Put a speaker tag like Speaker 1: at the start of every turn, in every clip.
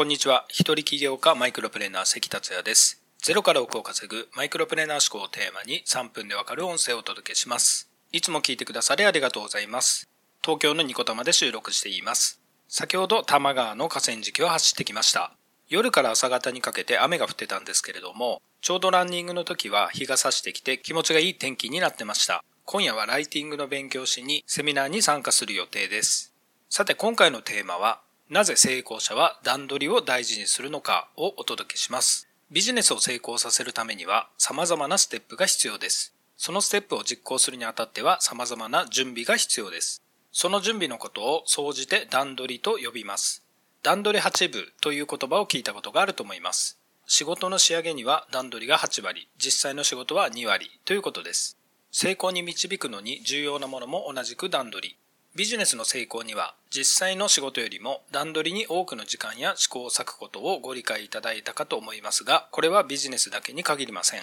Speaker 1: こんにちは。一人起業家マイクロプレーナー関達也です。ゼロから億を稼ぐマイクロプレーナー思考をテーマに3分でわかる音声をお届けします。いつも聞いてくださりありがとうございます。東京のニコタマで収録しています。先ほど多摩川の河川敷を走ってきました。夜から朝方にかけて雨が降ってたんですけれども、ちょうどランニングの時は日が差してきて気持ちがいい天気になってました。今夜はライティングの勉強しにセミナーに参加する予定です。さて今回のテーマはなぜ成功者は段取りを大事にするのかをお届けします。ビジネスを成功させるためには様々なステップが必要です。そのステップを実行するにあたっては様々な準備が必要です。その準備のことを総じて段取りと呼びます。段取り8部という言葉を聞いたことがあると思います。仕事の仕上げには段取りが8割、実際の仕事は2割ということです。成功に導くのに重要なものも同じく段取り。ビジネスの成功には実際の仕事よりも段取りに多くの時間や試行錯誤とをご理解いただいたかと思いますが、これはビジネスだけに限りません。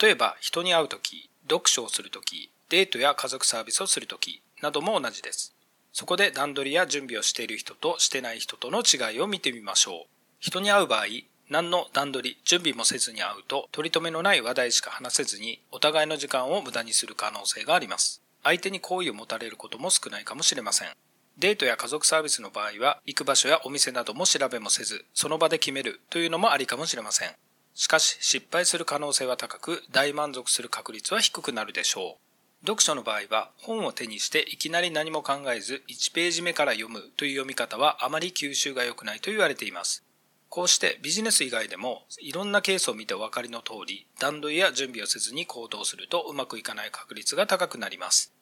Speaker 1: 例えば人に会うとき、読書をするとき、デートや家族サービスをするときなども同じです。そこで段取りや準備をしている人としてない人との違いを見てみましょう。人に会う場合、何の段取り、準備もせずに会うと取り留めのない話題しか話せずにお互いの時間を無駄にする可能性があります。相手に好意を持たれることも少ないかもしれません。デートや家族サービスの場合は、行く場所やお店なども調べもせず、その場で決めるというのもありかもしれません。しかし、失敗する可能性は高く、大満足する確率は低くなるでしょう。読書の場合は、本を手にしていきなり何も考えず、1ページ目から読むという読み方はあまり吸収が良くないと言われています。こうしてビジネス以外でもいろんなケースを見てお分かりの通り段取りや準備をせずに行動するとうまくいかない確率が高くなります。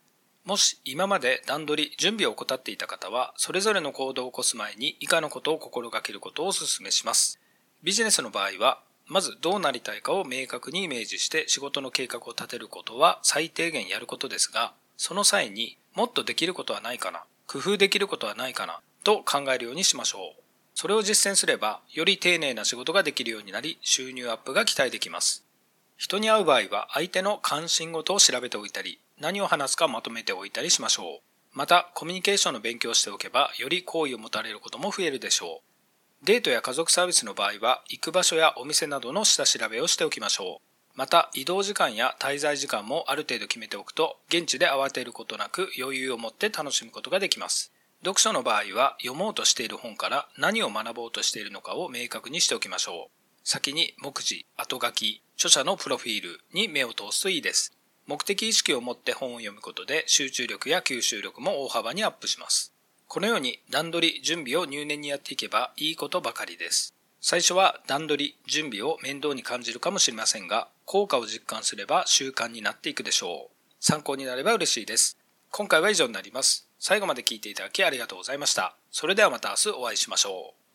Speaker 1: もし今まで段取り、準備を怠っていた方は、それぞれの行動を起こす前に以下のことを心がけることをお勧めします。ビジネスの場合は、まずどうなりたいかを明確にイメージして仕事の計画を立てることは最低限やることですが、その際にもっとできることはないかな、工夫できることはないかな、と考えるようにしましょう。それを実践すれば、より丁寧な仕事ができるようになり、収入アップが期待できます。人に会う場合は相手の関心事を調べておいたり、何を話すかまとめておいたりしましょう。また、コミュニケーションの勉強をしておけば、より好意を持たれることも増えるでしょう。デートや家族サービスの場合は、行く場所やお店などの下調べをしておきましょう。また、移動時間や滞在時間もある程度決めておくと、現地で慌てることなく余裕を持って楽しむことができます。読書の場合は、読もうとしている本から何を学ぼうとしているのかを明確にしておきましょう。先に目次、後書き、著者のプロフィールに目を通すといいです。目的意識を持って本を読むことで集中力や吸収力も大幅にアップします。このように段取り、準備を入念にやっていけばいいことばかりです。最初は段取り、準備を面倒に感じるかもしれませんが、効果を実感すれば習慣になっていくでしょう。参考になれば嬉しいです。今回は以上になります。最後まで聞いていただきありがとうございました。それではまた明日お会いしましょう。